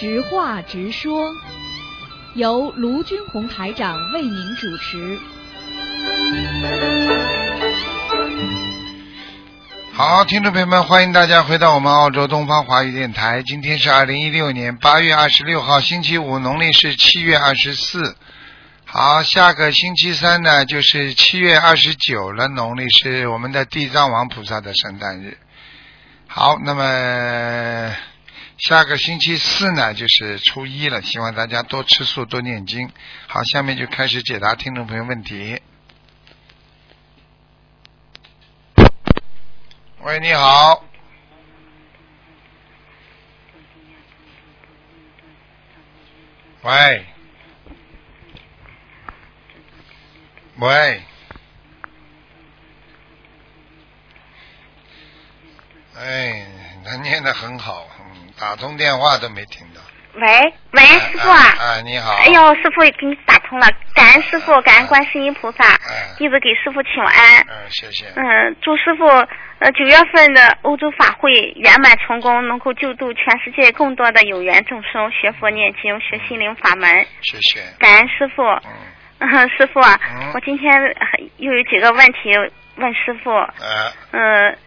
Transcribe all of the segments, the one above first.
直话直说，由卢军红台长为您主持。好，听众朋友们，欢迎大家回到我们澳洲东方华语电台。今天是二零一六年八月二十六号，星期五，农历是七月二十四。好，下个星期三呢，就是七月二十九了，农历是我们的地藏王菩萨的圣诞日。好，那么下个星期四呢，就是初一了，希望大家多吃素，多念经。好，下面就开始解答听众朋友问题。喂，你好。喂。喂。哎，他念的很好，啊，打通电话都没听到。喂喂，师傅啊啊！啊，你好。哎呦，师傅给你打通了，感恩师傅，感恩观世音菩萨，哎弟子给师傅请安。嗯，谢谢。嗯，祝师傅呃九月份的欧洲法会圆满成功，能够救度全世界更多的有缘众生学佛念经学心灵法门。谢谢。感恩师傅。嗯，嗯，师傅我今天呃又有几个问题问师傅。嗯。嗯，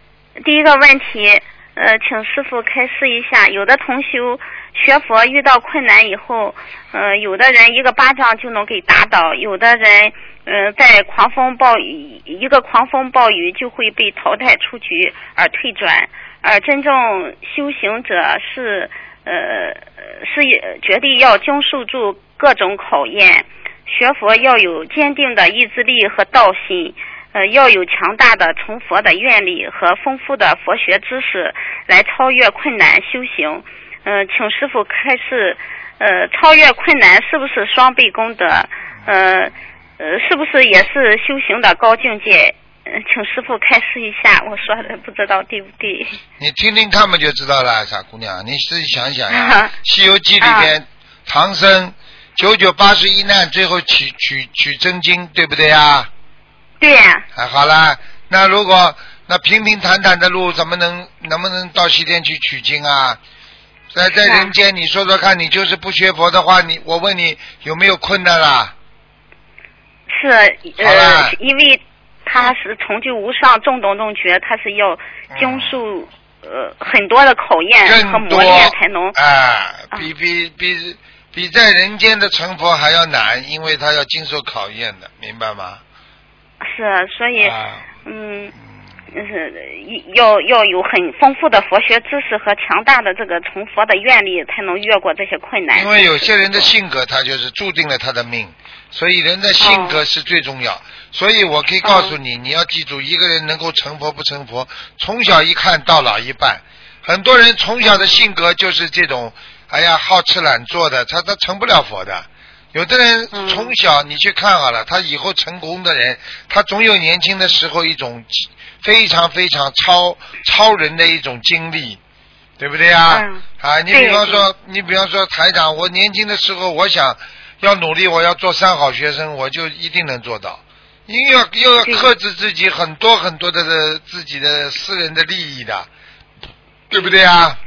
第一个问题，呃，请师傅开示一下，有的同修学佛遇到困难以后，呃，有的人一个巴掌就能给打倒，有的人，呃，在狂风暴雨一个狂风暴雨就会被淘汰出局而退转，而真正修行者是，呃，是绝对要经受住各种考验，学佛要有坚定的意志力和道心。呃，要有强大的成佛的愿力和丰富的佛学知识来超越困难修行。呃，请师傅开示，呃，超越困难是不是双倍功德？呃，呃，是不是也是修行的高境界？呃，请师傅开示一下，我说的不知道对不对？你听听看嘛，就知道了，傻姑娘，你自己想想呀，《西游记》里啊边，唐僧九九八十一难，最后取取取真经，对不对呀？对呀、哎，好啦，那如果那平平坦坦的路，怎么能能不能到西天去取经啊？在在人间，你说说看，你就是不学佛的话，你我问你有没有困难啦？是呃，因为他是成就无上正等正觉，他是要经受、呃很多的考验和磨练才能啊，啊比比比比在人间的成佛还要难，因为他要经受考验的，明白吗？是，所以。嗯是要要有很丰富的佛学知识和强大的这个成佛的愿力，才能越过这些困难。因为有些人的性格，他就是注定了他的命，所以人的性格是最重要。所以我可以告诉你，你要记住，一个人能够成佛不成佛，从小一看到老一半。很多人从小的性格就是这种，哎呀，好吃懒做的，他他成不了佛的。有的人嗯从小你去看好了，他以后成功的人，他总有年轻的时候一种非常非常超超人的一种经历，对不对啊？嗯啊，你比方说，你比方说台长，我年轻的时候，我想要努力，我要做三好学生，我就一定能做到。因为要又要克制自己很多很多的的自己的私人的利益的，对不对啊？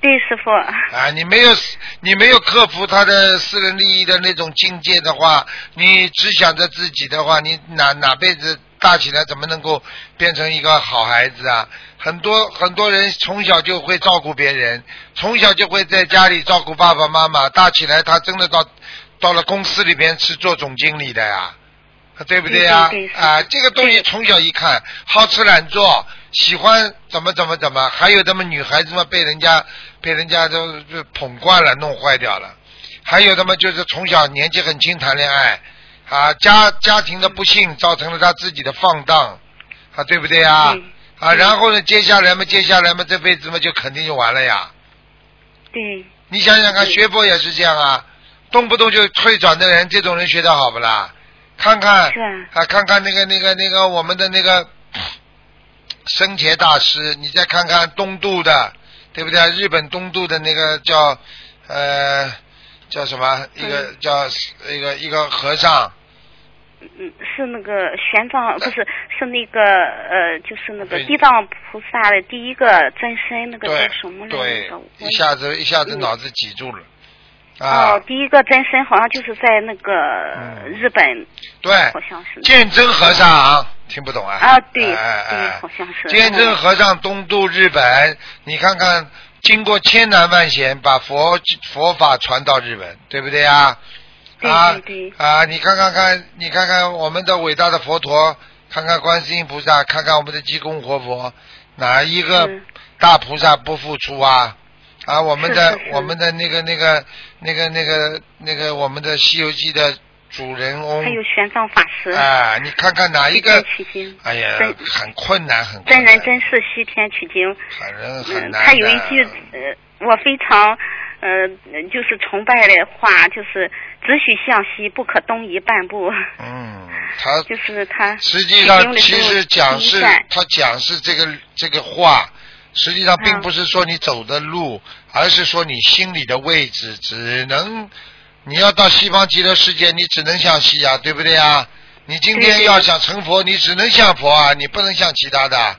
对，师傅。啊，你没有你没有克服他的私人利益的那种境界的话，你只想着自己的话，你哪哪辈子大起来怎么能够变成一个好孩子啊？很多很多人从小就会照顾别人，从小就会在家里照顾爸爸妈妈，大起来他真的到到了公司里边是做总经理的呀。对不对呀、啊？这个东西从小一看，好吃懒做，喜欢怎么怎么怎么，还有他们女孩子嘛被人家被人家都都捧惯了，弄坏掉了。还有他们就是从小年纪很轻谈恋爱，啊，家家庭的不幸造成了他自己的放荡，啊，对不对呀？对啊，然后呢，接下来嘛，接下来嘛，这辈子嘛就肯定就完了呀。对，你想想看，学佛也是这样啊，动不动就退转的人，这种人学的好不啦？看看啊，看看那个那个那个我们的那个生前大师，你再看看东渡的，对不对？日本东渡的那个叫呃叫什么？一个嗯叫一个一个和尚，嗯，是那个玄奘，不是是那个呃，就是那个地藏菩萨的第一个真身，那个叫什么来着？我，一下子一下子嗯脑子挤住了，啊哦，，第一个真身好像就是在那个嗯日本，对，好像是。鉴真和尚听不懂啊？啊，对哎好像是。鉴真和尚东渡日本，你看看，经过千难万险，把佛佛法传到日本，对不对啊？对啊对对啊！你看看看，你看看我们的伟大的佛陀，看看观世音菩萨，看看我们的济公活佛，哪一个大菩萨不付出啊？啊，我们的我们的那个那个那个那个那个我们的《西游记》的主人翁还有玄奘法师。啊，你看看哪一西个天？取经。哎呀真，很困难，很困真人真事西天取经。很人很嗯，难的。他有一句呃，我非常呃，就是崇拜的话，就是只许向西，不可东移半步。嗯，他就是他实际上其实讲是他讲是这个这个话，实际上并嗯不是说你走的路，而是说你心里的位置，只能你要到西方极乐世界，你只能向西啊，对不对啊？你今天要想成佛，你只能向佛啊，你不能向其他的，啊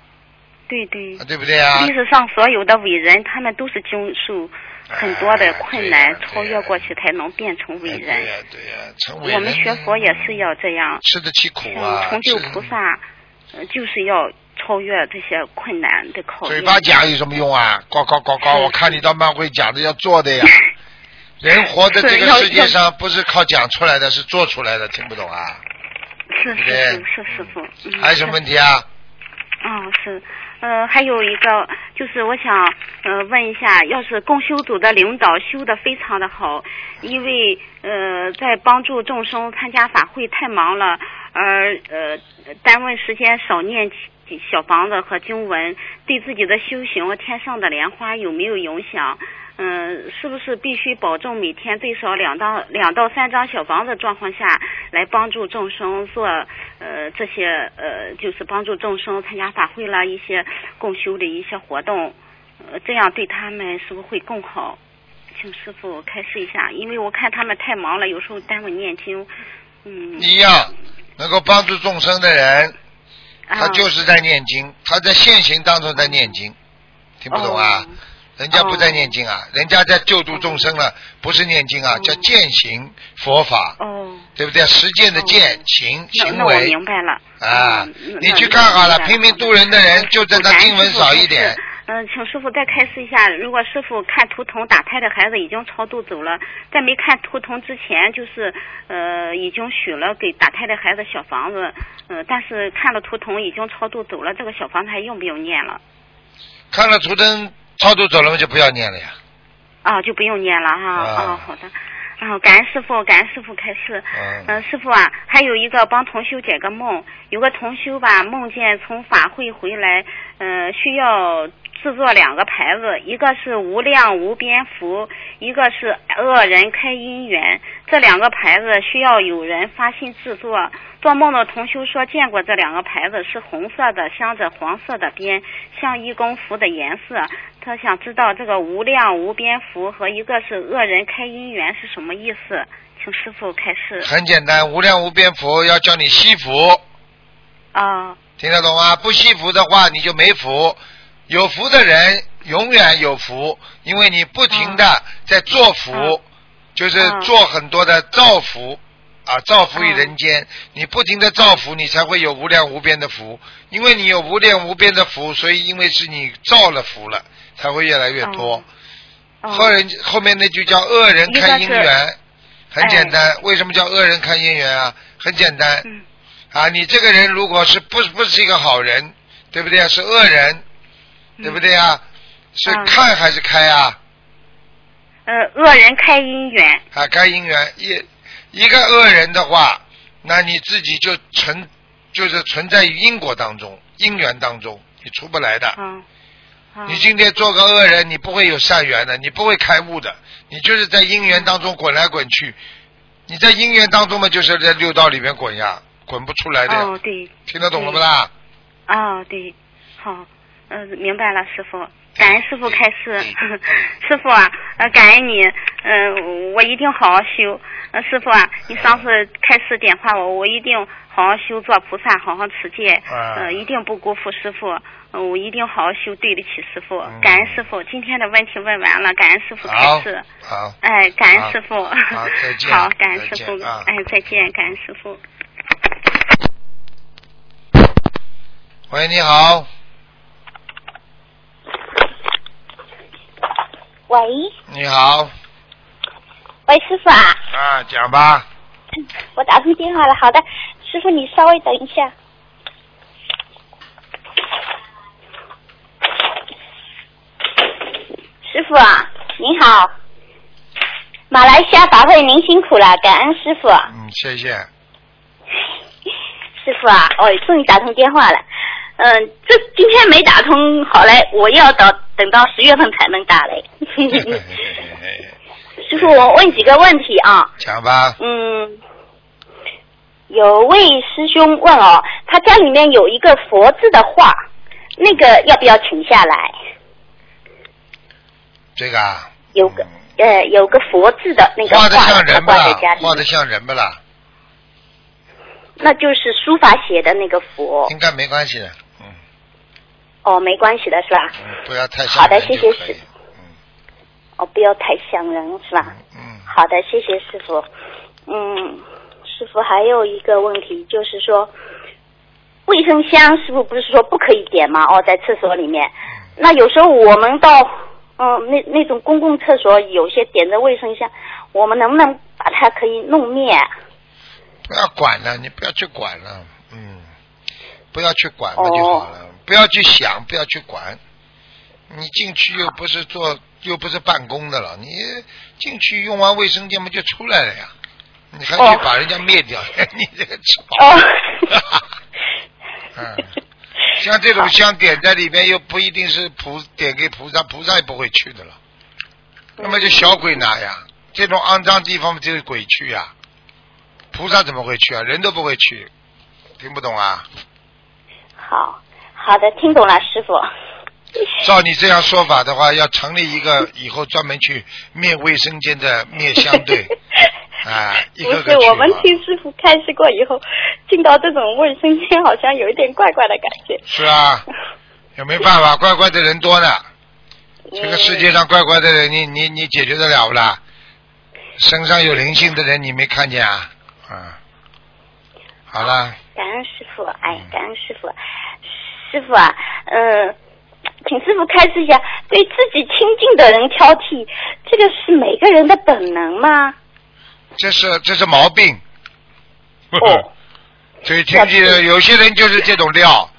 对对。对不对啊？历史上所有的伟人，他们都是经受很多的困难，超越过去才能变成伟哎对人。呀对呀，成伟人我们学佛也是要这样，吃得起苦啊像，成就菩萨，呃就是要超越这些困难的考验。嘴巴讲有什么用啊？呱呱呱呱！我看你倒蛮会讲的，要做的呀。人活在这个世界上，不是靠讲出来的，是做出来的，听不懂啊？是是是是师傅。嗯还有什么问题啊？嗯，是，呃，还有一个就是我想呃问一下，要是共修组的领导修的非常的好，因为呃在帮助众生参加法会太忙了，而呃单位时间少念起小房子和经文，对自己的修行天上的莲花有没有影响？嗯，是不是必须保证每天最少两到两到三张小房子状况下来帮助众生做呃这些呃就是帮助众生参加法会啦一些共修的一些活动，呃这样对他们是不是会更好？请师傅开示一下，因为我看他们太忙了，有时候耽误念经。嗯，一样，能够帮助众生的人，他啊就是在念经，他在现行当中在念经，听不懂啊？哦。人家不在念经啊，人家在救度众生了，不是念经啊，哦叫践行佛法，哦，对不对？实践的哦。践行行为。明白了。啊嗯，你去看好了，那拼命渡人的人，就在他经文少一点。嗯，请师傅再开示一下，如果师傅看图腾打胎的孩子已经超度走了，在没看图腾之前，就是呃已经许了给打胎的孩子小房子，呃，但是看了图腾已经超度走了，这个小房子还用不用念了？看了图腾超度走了嘛，就不要念了呀。啊，就不用念了哈。啊啊，好的。啊，感恩师傅，感恩师傅开示。嗯呃，师傅啊，还有一个帮同修解个梦，有个同修吧，梦见从法会回来，呃，需要制作两个牌子，一个是无量无边福，一个是恶人开姻缘。这两个牌子需要有人发心制作。做梦的同修说见过这两个牌子是红色的，镶着黄色的边，像义工服的颜色。他想知道这个无量无边福和一个是恶人开姻缘是什么意思，请师傅开示。很简单，无量无边福要叫你惜福，啊听得懂吗？不惜福的话，你就没福。有福的人永远有福，因为你不停的在做福，嗯就是嗯做很多的造福啊，造福于嗯人间。你不停的造福，你才会有无量无边的福。因为你有无量无边的福，所以因为是你造了福了，才会越来越多。后人后面那句叫恶人看姻缘，很简单。为什么叫恶人看姻缘啊？很简单。嗯啊，你这个人如果是不不是一个好人，对不对啊？是恶人，对不对啊？是嗯看还是开啊？呃，恶人开姻缘。啊，开姻缘一一个恶人的话，那你自己就存就是存在于因果当中、因缘当中，你出不来的。啊。啊你今天做个恶人，你不会有善缘的，你不会开悟的，你就是在因缘当中滚来滚去。你在因缘当中嘛，就是在六道里面滚呀，滚不出来的。哦，对。听得懂了不啦？哦，对，好，嗯、明白了，师傅。感恩师傅开示 师傅啊，呃，感恩你，嗯、我一定好好修。呃，师傅啊，你上次开示点化我，我一定好好修，做菩萨，好好持戒，啊呃，一定不辜负师傅，嗯、我一定好好修，对得起师傅。嗯感恩师傅，今天的问题问完了，感恩师傅开好示。，好，哎，感恩师傅。好再 见好，感恩师傅。啊哎，再见，感恩师傅。喂，你好，喂，你好，喂，师傅啊，啊，讲吧，我打通电话了。好的，师傅你稍微等一下。师傅啊，您好，马来西亚法会您辛苦了，感恩师傅。嗯，谢谢，师傅啊，哦，终于打通电话了。嗯，这今天没打通，好嘞，我要等等到十月份才能打嘞。师傅，我问几个问题啊。讲吧，嗯，有位师兄问哦，他家里面有一个佛字的画，那个要不要请下来？这个啊，有个、嗯呃，有个佛字的那个画的画的像人不啦？那就是书法写的那个佛。应该没关系的，嗯哦，没关系的是吧？嗯，不要太像好的谢谢师嗯哦，不要太像人是吧？嗯，好的，谢谢师傅。嗯，师傅还有一个问题就是说，卫生箱师傅不是说不可以点吗？哦，在厕所里面。那有时候我们到嗯那那种公共厕所，有些点着卫生箱，我们能不能把它可以弄灭？不要管了，你不要去管了，嗯，不要去管了就好了，不要去想，不要去管。你进去又不是做，又不是办公的了，你进去用完卫生间不就出来了呀，你还去哦把人家灭掉，你这个吃哦。嗯，像这种香点在里面又不一定是菩点给菩萨，菩萨也不会去的了。那么就小鬼拿呀，这种肮脏地方就是鬼去呀，菩萨怎么会去啊？人都不会去，听不懂啊？好好的，听懂了，师傅。照你这样说法的话，要成立一个 以后专门去灭卫生间的灭相队，啊，一个不是，个我们听师傅开示过以后，进到这种卫生间，好像有一点怪怪的感觉。是啊，也没办法，怪怪的人多呢。这个世界上怪怪的人，你你你解决得了不啦？身上有灵性的人，你没看见啊？啊，好了，感恩师傅，哎嗯，感恩师傅，师傅啊，嗯、请师傅开示一下，对自己亲近的人挑剔，这个是每个人的本能吗？这是这是毛病。哦，所以听见有些人就是这种料，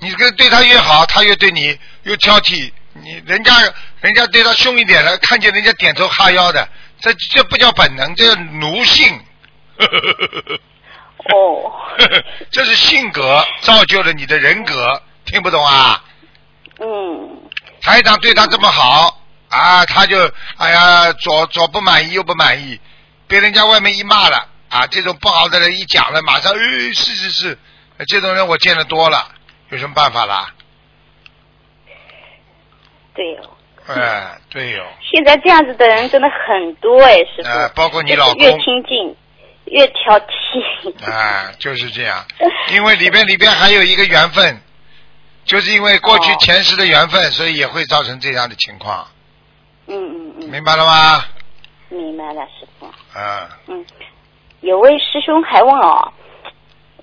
你跟对他越好，他越对你越挑剔。你人家人家对他凶一点了，看见人家点头哈腰的，这这不叫本能，这叫奴性。哦，这是性格造就了你的人格，听不懂啊？嗯，台长对他这么好啊，他就哎呀左左不满意右不满意，被人家外面一骂了啊，这种不好的人一讲了，马上哎是是是，这种人我见得多了，有什么办法啦？对哦，哎，对哦、现在这样子的人真的很多哎，师傅，哎包括你老公越亲近越挑剔。啊，就是这样，因为里边里边还有一个缘分，就是因为过去哦前世的缘分，所以也会造成这样的情况，嗯嗯嗯，明白了吗？明白了，师傅。啊，嗯，有位师兄还问哦，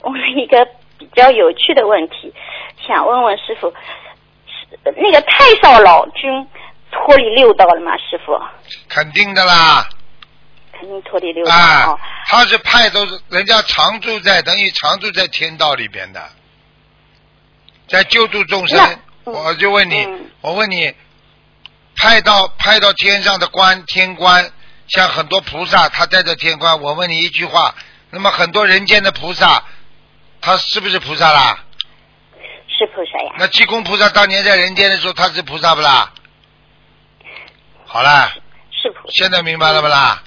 问了一个比较有趣的问题，想问问师傅，是那个太上老君脱离六道了吗？师傅，肯定的啦。肯定脱离六道啊哦。，他是派都是人家常住在等于常住在天道里边的，在救助众生我就问你，嗯我问你，派到派到天上的官天官，像很多菩萨，他带着天官。我问你一句话，那么很多人间的菩萨，他是不是菩萨啦？是菩萨呀。那济公菩萨当年在人间的时候，他是菩萨不啦？好啦，是菩萨。现在明白了不啦？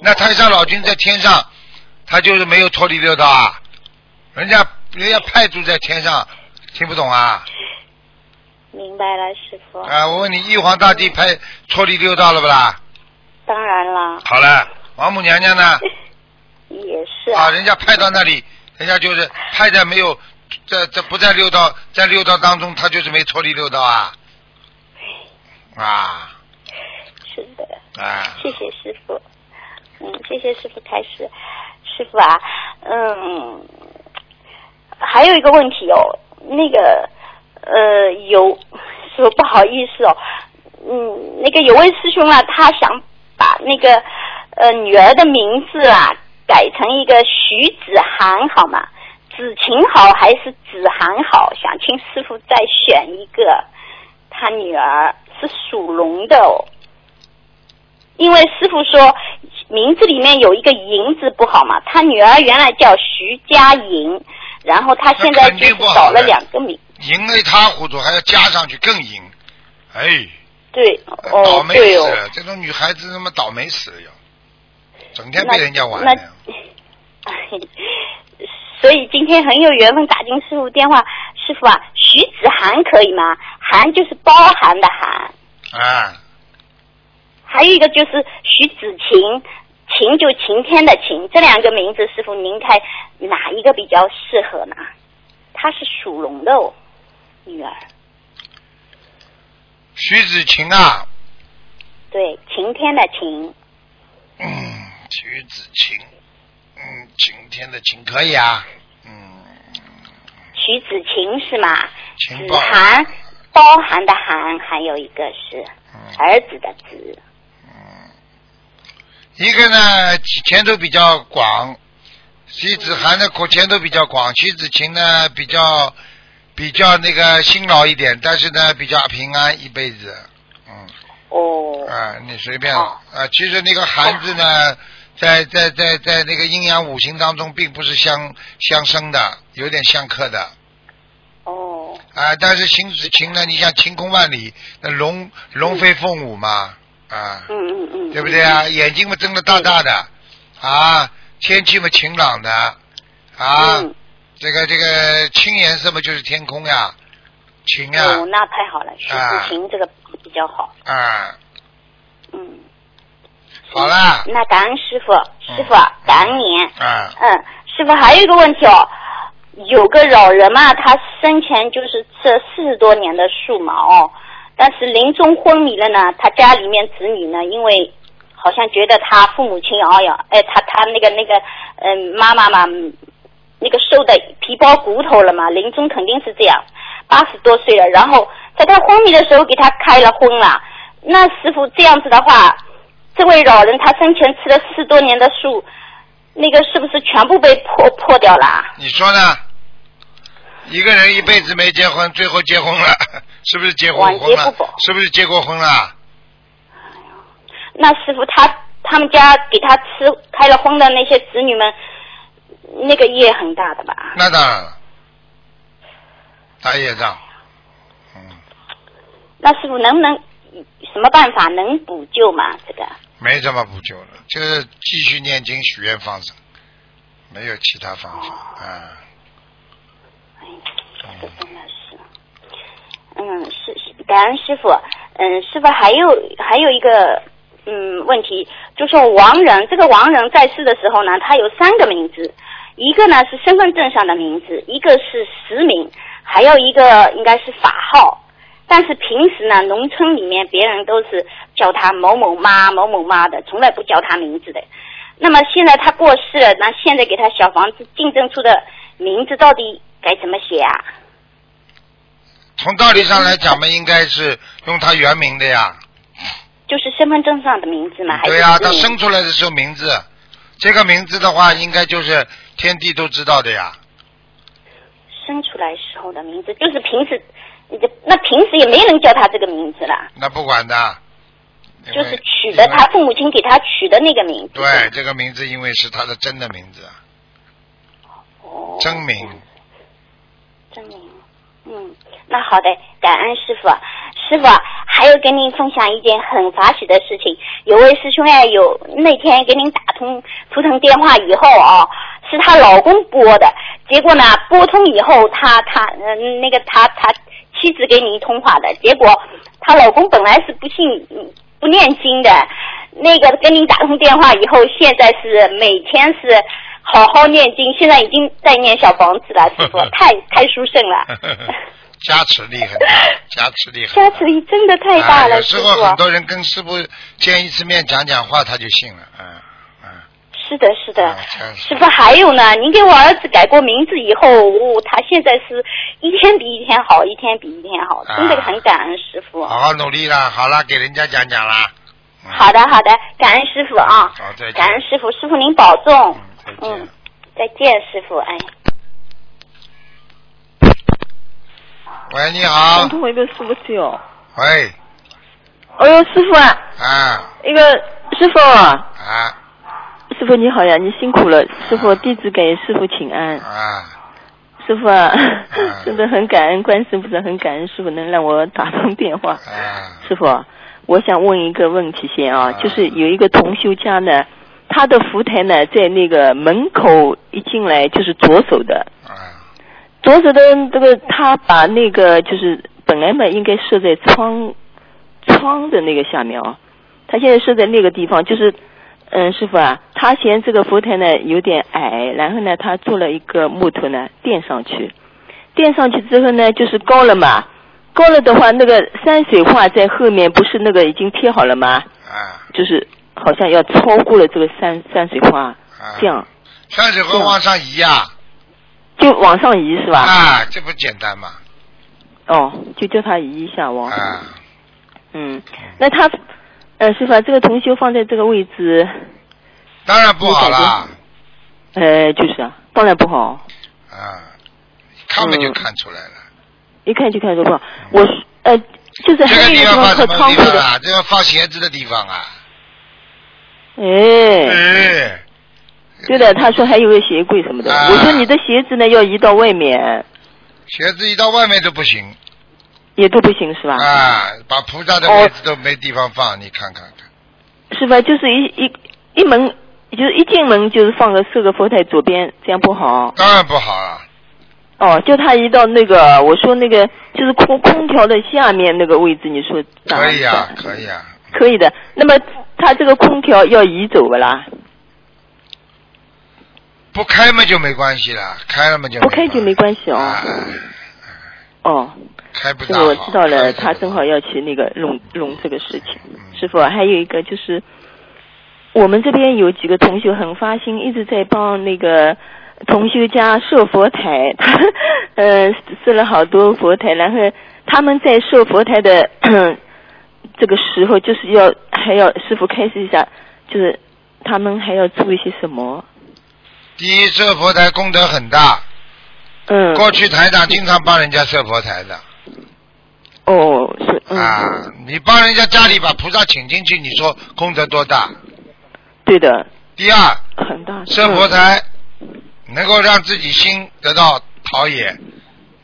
那太上老君在天上，他就是没有脱离六道啊，人家人家派驻在天上，听不懂啊？明明白了，师傅。啊，我问你，玉皇大帝派脱离六道了不啦？当然了，好了，王母娘娘呢？也是啊，人家派到那里，人家就是派在没有在在不在六道，在六道当中，他就是没脱离六道啊。啊是的，啊，谢谢师傅。嗯，谢谢师傅开始。师傅啊，嗯，还有一个问题哦，那个呃，有说不好意思哦，嗯，那个有位师兄啊，他想把那个呃女儿的名字啊改成一个徐子涵好吗？子晴好还是子涵好？想请师傅再选一个。他女儿是属龙的哦，因为师傅说名字里面有一个银字不好嘛，他女儿原来叫徐佳莹，然后他现在就是定不好少了两个名，赢了一塌糊涂，还要加上去更赢，哎，对，倒哦，霉对哦，死了！这种女孩子他妈倒霉死了要，整天被人家玩。所以今天很有缘分打进师傅电话，师傅啊，徐子涵可以吗？涵就是包含的涵，啊，还有一个就是徐子晴，晴就晴天的晴，这两个名字，师傅您看哪一个比较适合呢？她是属龙的哦，女儿，徐子晴啊，对，晴天的晴，嗯，徐子晴，嗯，晴天的晴可以啊，嗯，徐子晴是吗？子涵包含的涵，还有一个是嗯。儿子的子，一个呢前途比较广，徐子涵的口前途比较广，徐子晴呢比较比较那个辛劳一点，但是呢比较平安一辈子，嗯。哦，啊，你随便哦啊。其实那个寒字呢，在在在在那个阴阳五行当中，并不是相相生的，有点相克的哦，啊。但是秦子晴呢，你像晴空万里，那龙龙飞凤舞嘛，啊，嗯嗯嗯，对不对啊？眼睛嘛睁得大大的，啊，天气嘛晴朗的，啊，嗯，这个这个青颜色嘛就是天空呀，晴啊，哦，那太好了，徐啊子晴这个比较好，啊，嗯。好啦，那感恩师傅，嗯。师傅感恩您。嗯，嗯，师傅还有一个问题哦，有个老人嘛，他生前就是吃了四十多年的树嘛哦，但是临终昏迷了呢，他家里面子女呢，因为好像觉得他父母亲哎呀，哎，他他那个那个嗯妈妈嘛，那个瘦的皮包骨头了嘛，临终肯定是这样，八十多岁了，然后在他昏迷的时候给他开了荤了，那师傅这样子的话。这位老人他生前吃了四十多年的素，那个是不是全部被破破掉了？你说呢？一个人一辈子没结婚，最后结婚了，是不是结婚了？是不是结过婚了？那师傅他他们家给他吃开了荤的那些子女们，那个业很大的吧？那当然了，大业障。嗯，那师傅能不能什么办法能补救吗？这个没什么补救了，就是继续念经、许愿、放生，没有其他方法啊。哎，这真的是，嗯，是是，感恩师傅。嗯，师傅还有还有一个嗯问题，就是亡人，这个亡人在世的时候呢，他有三个名字，一个呢是身份证上的名字，一个是实名，还有一个应该是法号。但是平时呢，农村里面别人都是叫他某某妈、某某妈的，从来不叫他名字的。那么现在他过世了，那现在给他小房子竞争出的名字到底该怎么写啊？从道理上来讲嘛，应该是用他原名的呀。就是身份证上的名字嘛？还是对呀、他生出来的时候名字，这个名字的话，应该就是天地都知道的呀。生出来时候的名字，就是平时，你这那平时也没人叫他这个名字了，那不管的，就是取的他父母亲给他取的那个名字。对这个名字，因为是他的真的名字，哦，真名。真名。嗯，那好的，感恩师傅。师傅，还有跟您分享一件很法喜的事情。有位师兄哎，有那天给您打通图腾电话以后啊，是她老公拨的，结果呢拨通以后，她她嗯、那个她她妻子给您通话的，结果她老公本来是不信不念经的，那个跟您打通电话以后，现在是每天是好好念经，现在已经在念小房子了，师傅 太太殊胜了。加持力很大，加持力很大。加持力真的太大了，啊有时师傅。候很多人跟师傅见一次面讲讲话，他就信了，嗯嗯。是的，是的师傅还有呢，您给我儿子改过名字以后，哦他现在是一天比一天好，一天比一天好，真的啊很感恩师傅。好好努力啦，好了，给人家讲讲啦。嗯好的，好的，感恩师傅啊好再见，感恩师傅，师傅您保重嗯，再见嗯，再见，师傅，哎。喂，你好打。通一个师傅去哦。喂，哎呦，师傅啊，啊一个师傅，啊师傅你好呀，你辛苦了。师傅，弟子给师傅请安。啊！师傅啊，真的很感恩观世菩萨，很感恩师傅能让我打通电话。啊师傅，我想问一个问题先啊，啊就是有一个同修家呢，他的佛台呢在那个门口一进来就是左手的，啊左手的这个他把那个就是本来嘛应该设在窗窗的那个下面啊，他现在设在那个地方，就是嗯师傅啊，他嫌这个佛台呢有点矮，然后呢他做了一个木头呢垫上去，垫上去之后呢就是高了嘛，高了的话那个山水画在后面不是那个已经贴好了吗？啊。就是好像要超过了这个山山水画，啊！这样山水画往上移呀！就往上移是吧？啊，这不简单嘛！哦，就叫他移一下往。啊，嗯，那他，呃，师傅啊，这个同修放在这个位置，当然不好啦！呃，就是啊，当然不好，啊，一看嘛就嗯看出来了。一看就看出不好。我是呃，就是这个还有一个地地方放窗户的，么地方啊？这要放鞋子的地方啊！哎，哎，对的，他说还有个鞋柜什么的。啊我说你的鞋子呢要移到外面，鞋子移到外面都不行也都不行是吧？啊！把菩萨的哦位置都没地方放，你看看看。是吧？就是一一一门，就是一进门就是放个四个佛台左边，这样不好。当然不好啊。哦，叫他移到那个，我说那个就是空空调的下面那个位置，你说可以啊，可以啊。可以的。那么他这个空调要移走不啦？不开嘛就没关系了，开了嘛就不开就没关系哦。啊哦，开不我知道了，他正好要去那个弄弄这个事情。嗯。师傅，还有一个就是，我们这边有几个同学很发心，一直在帮那个同修家设佛台，他 呃设了好多佛台，然后他们在设佛台的这个时候，就是要还要师傅开示一下，就是他们还要注意些什么？第一，设佛台功德很大。嗯，过去台长经常帮人家设佛台的哦是嗯，啊，你帮人家家里把菩萨请进去，你说功德多大？对的，第二，很大的设佛台能够让自己心得到陶冶，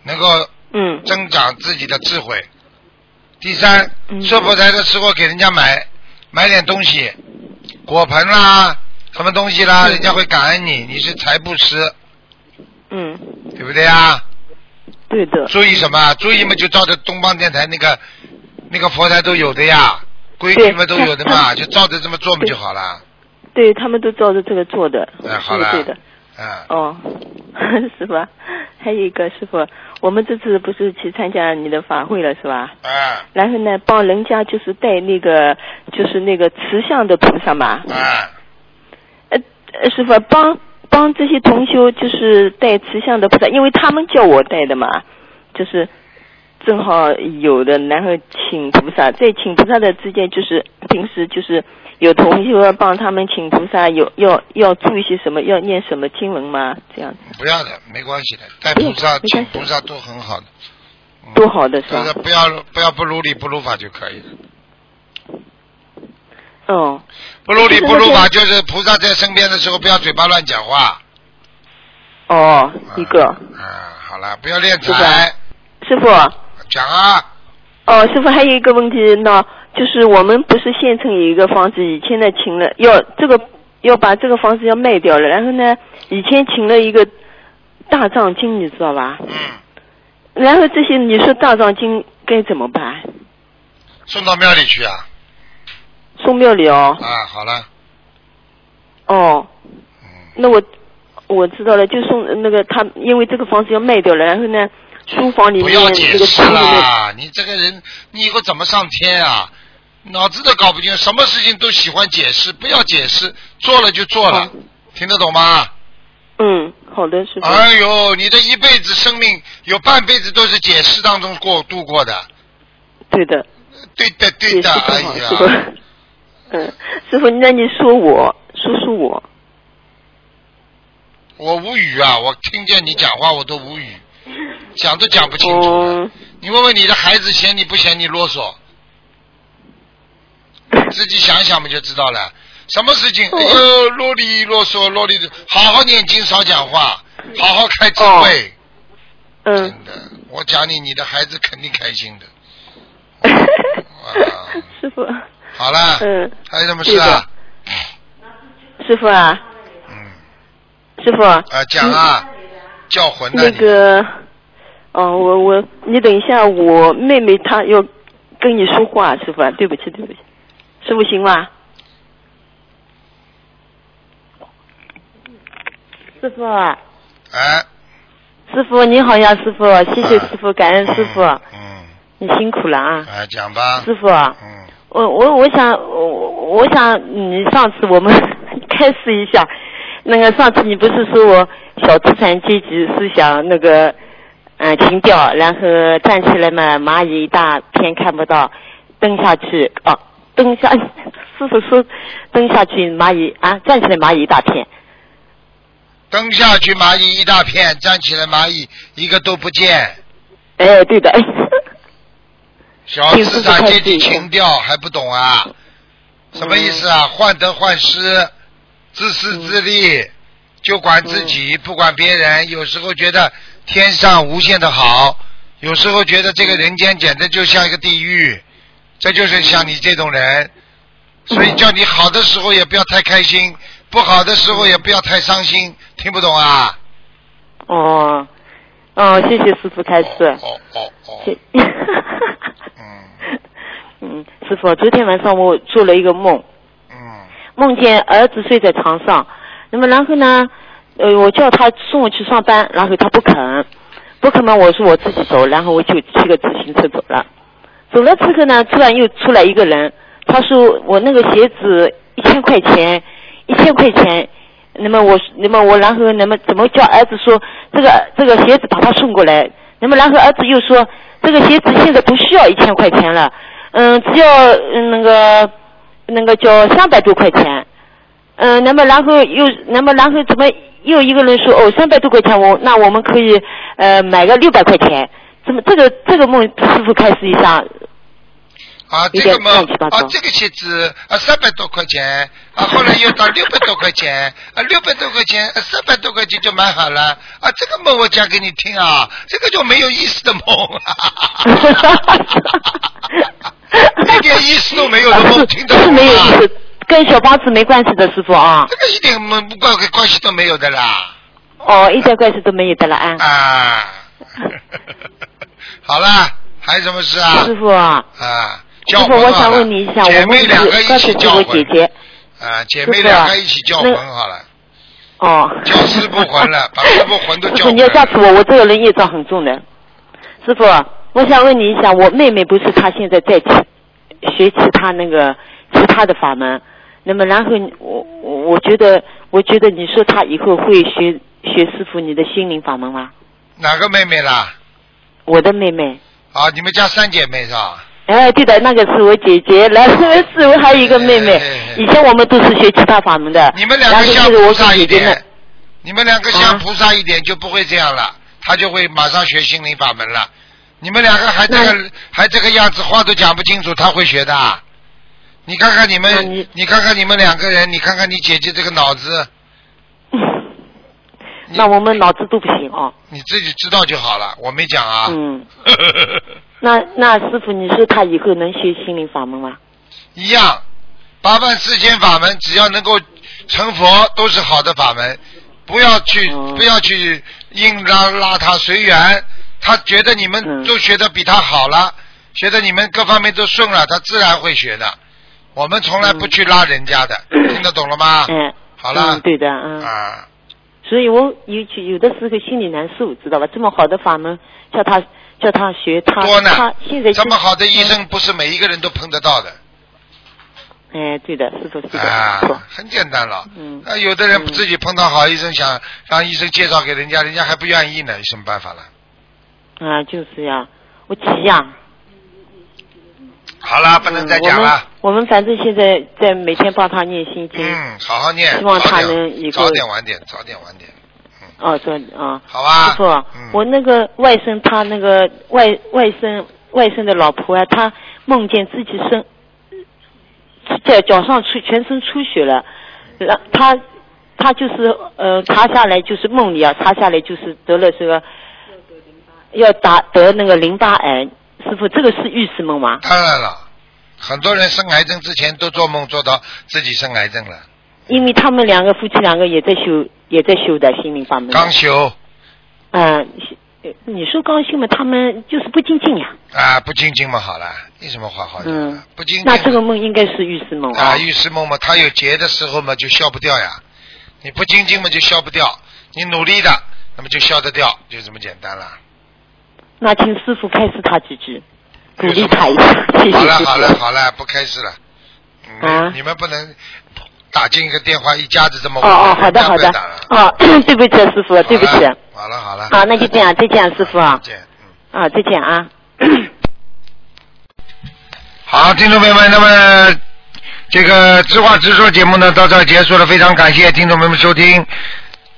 能够嗯增长自己的智慧。第三，嗯设佛台的时候给人家买买点东西，果盆啦，什么东西啦，嗯人家会感恩你，你是财布施，嗯对不对啊？对的注意什么？注意嘛，就照着东方电台那个那个佛台都有的呀，规矩嘛都有的嘛，就照着这么做嘛就好了。对他们都照着这个做的，哎，好了，对的。嗯，哦，是吧？还有一个师傅，我们这次不是去参加你的法会了是吧？啊。然后呢，帮人家就是带那个就是那个慈像的菩萨嘛，啊，呃，呃师傅帮帮这些同修就是带慈像的菩萨，因为他们叫我带的嘛，就是正好有的，然后请菩萨，在请菩萨的之间，就是平时就是有同学要帮他们请菩萨，有要要注意些什么，要念什么经文吗？这样子不要的，没关系的，带菩萨、请菩萨都很好的。嗯多好的是吧是？不要不要不如理不如法就可以了。哦，不如理不如法，就是菩萨在身边的时候不要嘴巴乱讲话。哦，一个啊，好了，不要敛是财吧。师傅，讲啊，哦，师傅还有一个问题呢，就是我们不是县城有一个房子，以前呢请了要这个要把这个房子要卖掉了，然后呢以前请了一个大藏经，你知道吧？嗯，然后这些你说大藏经该怎么办？送到庙里去啊！送庙里哦。啊，好了，哦，嗯，那我我知道了，就送那个他，因为这个房子要卖掉了，然后呢，书房里不面要解释这个书里面，啦！你这个人，你以后怎么上天啊？脑子都搞不清，什么事情都喜欢解释，不要解释，做了就做了，听得懂吗？嗯，好的，师傅。哎呦，你的一辈子生命有半辈子都是解释当中过度过的，对的，对的对的，哎呀，。嗯，师傅，那你说我，说说我，我无语啊！我听见你讲话我都无语，讲都讲不清楚。嗯，你问问你的孩子嫌你不嫌你啰嗦？自己想想嘛就知道了。什么事情？哎呦，啰里啰嗦，啰里，好好念经，少讲话，好好开智慧。嗯。真，的，我讲你，你的孩子肯定开心的。啊 师傅，好了，嗯，还有什么事啊？师傅啊，嗯，师傅，啊，讲啊，叫魂的那。个，哦，我我，你等一下，我妹妹她要跟你说话，师傅啊，对不起对不起，师傅行吗？师傅啊，哎，师傅你好呀，师傅，谢谢啊师傅，感恩师傅，嗯，你辛苦了啊，哎，讲吧。师傅啊，嗯，我我我想我我想你上次我们 开始一下，那个上次你不是说我小资产阶级思想那个嗯、呃情调，然后站起来嘛蚂蚁一大片看不到，蹲下去哦蹬下师傅说蹬下去蚂蚁啊站起来蚂蚁一大片，蹲下去蚂蚁一大片，站起来蚂蚁一个都不见。哎对的，小资产阶级情调还不懂啊？什么意思啊？患得患失，自私自利，就管自己，不管别人。有时候觉得天上无限的好，有时候觉得这个人间简直就像一个地狱。这就是像你这种人，所以叫你好的时候也不要太开心，不好的时候也不要太伤心。听不懂啊？哦哦谢谢师傅开示。哦哦哦谢哦，嗯 嗯，师傅，昨天晚上我做了一个梦，嗯梦见儿子睡在床上，那么然后呢，呃，我叫他送我去上班，然后他不肯，不肯嘛，我说我自己走，然后我就骑个自行车走了。走了之后呢，突然又出来一个人，他说我那个鞋子一千块钱，一千块钱。那么我，那么我，然后那么怎么叫儿子说这个这个鞋子把他送过来？那么然后儿子又说这个鞋子现在不需要一千块钱了，嗯，只要那个那个叫三百多块钱。嗯，那么然后又那么然后怎么又一个人说哦三百多块钱我那我们可以呃买个六百块钱？怎么这个这个梦师傅开始一下啊，这个嘛乱七八，糟啊，这个鞋子啊，三百多块钱，啊，后来又到 六百多块钱，啊，六百多块钱，啊三百多块钱就买好了，啊，这个梦我讲给你听啊，这个就没有意思的梦，一点意思都没有的梦，听到没有意？思，跟小房子没关系的师傅啊。这个一点关关关系都没有的啦，哦，一点关系都没有的了啊。啊，好了，还有什么事啊？师傅啊，啊，师傅，我想问你一下，姐我们妹两个一起叫魂我姐，姐。啊，姐妹两个一起叫魂好了。哦。叫师傅魂了，把师傅魂都师傅，叫回你要吓死我，我这个人业障很重的。师傅，我想问你一下，我妹妹不是她现在在其学其他那个其他的法门，那么然后我我我觉得，我觉得你说她以后会学学师傅你的心灵法门吗？哪个妹妹啦？我的妹妹。啊，你们家三姐妹是吧？哎，对的，那个是我姐姐，然后是我还有一个妹妹哎哎哎。以前我们都是学其他法门的。你们两个像菩萨一姐姐们点，你们两个像啊菩萨一点就不会这样了，他就会马上学心灵法门了。你们两个还这个还这个样子，话都讲不清楚，他会学的。你看看你们，你你看看你们两个人，你看看你姐姐这个脑子，你那我们脑子都不行哦。你自己知道就好了，我没讲啊。嗯，那那师傅，你说他以后能学心灵法门吗？一样，八万四千法门，只要能够成佛，都是好的法门。不要去，哦不要去硬拉拉他随缘，他觉得你们嗯都学的比他好了，学的你们各方面都顺了，他自然会学的。我们从来不去拉人家的，听得懂了吗？嗯，好了嗯，，对的，嗯。啊，所以我有有的时候心里难受，知道吧？这么好的法门，叫他叫他学，他多呢他现在这么好的医嗯生不是每一个人都碰得到的哎，对的，是的是的，啊，很简单了。嗯那，有的人嗯自己碰到好医生，想让医生介绍给人家，人家还不愿意呢，有什么办法了？啊，就是呀，我急呀。好了，不能再嗯我们讲了。我们反正现在在每天帮他念心经。嗯，好好念，希望他能以后早点晚点，早点晚点。嗯哦，说啊，好吧师傅，嗯我那个外甥他那个外外甥外甥的老婆啊，他梦见自己身在脚上出全身出血了，然他他就是呃查下来就是梦里啊查下来就是得了这个要打得那个淋巴癌，师傅这个是预示梦吗？当然了，很多人生癌症之前都做梦做到自己生癌症了，因为他们两个夫妻两个也在修也在修的心灵法门。刚修嗯、呃你说刚修嘛，他们就是不精进呀。啊，不精进嘛好了，有什么话好讲？嗯不精进那这个梦应该是预示梦啊，预示梦嘛，他有结的时候嘛就消不掉呀，你不精进嘛就消不掉，你努力的那么就消得掉，就这么简单了。那请师傅开示他几句，鼓励他一下，谢谢好了好了。好了，不开始了。嗯啊你们不能打进一个电话，一家子这么哦哦，好的好的。哦，对不起师傅，对不起。好了好了。好，那就这样，再见师傅啊再，见。嗯。啊，再见啊。好，听众朋友们，那么这个知话直说节目呢到这儿结束了，非常感谢听众朋友们收听。